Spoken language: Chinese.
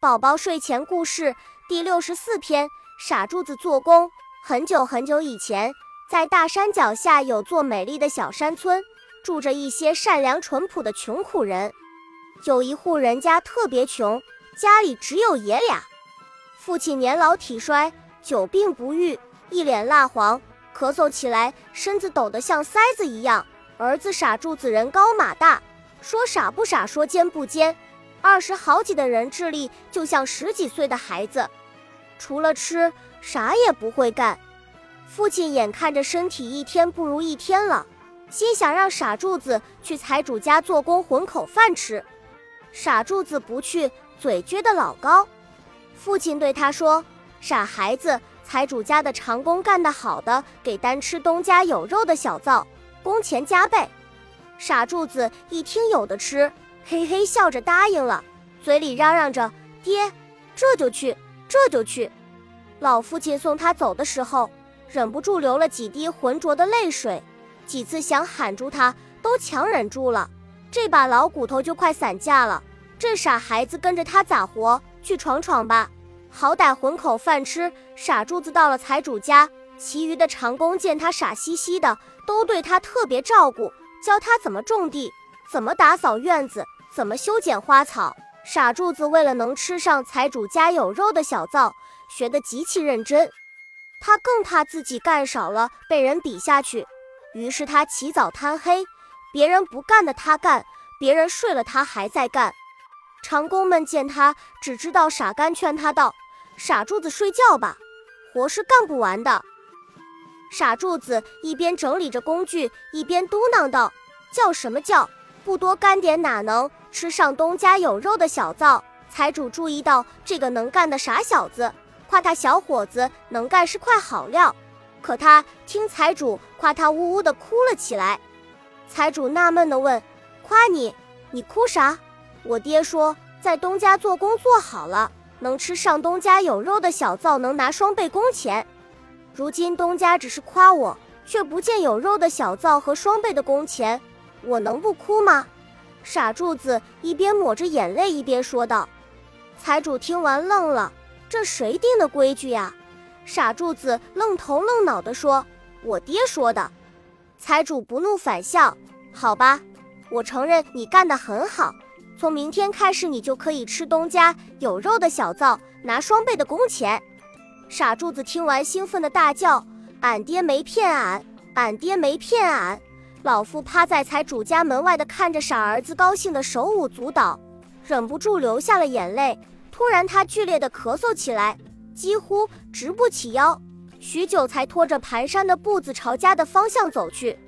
宝宝睡前故事第六十四篇：傻柱子做工。很久很久以前，在大山脚下有座美丽的小山村，住着一些善良淳朴的穷苦人。有一户人家特别穷，家里只有爷俩。父亲年老体衰，久病不愈，一脸蜡黄，咳嗽起来身子抖得像筛子一样。儿子傻柱子人高马大，说傻不傻，说尖不尖。二十好几的人智力就像十几岁的孩子，除了吃啥也不会干。父亲眼看着身体一天不如一天了，心想让傻柱子去财主家做工混口饭吃。傻柱子不去，嘴撅得老高。父亲对他说：“傻孩子，财主家的长工干得好的，给单吃东家有肉的小灶，工钱加倍。”傻柱子一听有的吃。嘿嘿笑着答应了，嘴里嚷嚷着：“爹，这就去，这就去。”老父亲送他走的时候，忍不住流了几滴浑浊的泪水，几次想喊住他，都强忍住了。这把老骨头就快散架了，这傻孩子跟着他咋活？去闯闯吧，好歹混口饭吃。傻柱子到了财主家，其余的长工见他傻兮兮的，都对他特别照顾，教他怎么种地。怎么打扫院子？怎么修剪花草？傻柱子为了能吃上财主家有肉的小灶，学得极其认真。他更怕自己干少了被人比下去，于是他起早贪黑，别人不干的他干，别人睡了他还在干。长工们见他只知道傻干，劝他道：“傻柱子睡觉吧，活是干不完的。”傻柱子一边整理着工具，一边嘟囔道：“叫什么叫？”不多干点哪能吃上东家有肉的小灶？财主注意到这个能干的傻小子，夸他小伙子能干是块好料。可他听财主夸他，呜呜的哭了起来。财主纳闷的问：“夸你，你哭啥？”我爹说，在东家做工做好了，能吃上东家有肉的小灶，能拿双倍工钱。如今东家只是夸我，却不见有肉的小灶和双倍的工钱。我能不哭吗？傻柱子一边抹着眼泪一边说道。财主听完愣了：“这谁定的规矩呀？”傻柱子愣头愣脑地说：“我爹说的。”财主不怒反笑：“好吧，我承认你干得很好。从明天开始，你就可以吃东家有肉的小灶，拿双倍的工钱。”傻柱子听完兴奋的大叫：“俺爹没骗俺，俺爹没骗俺！”老夫趴在财主家门外的看着傻儿子高兴的手舞足蹈，忍不住流下了眼泪。突然，他剧烈的咳嗽起来，几乎直不起腰，许久才拖着蹒跚的步子朝家的方向走去。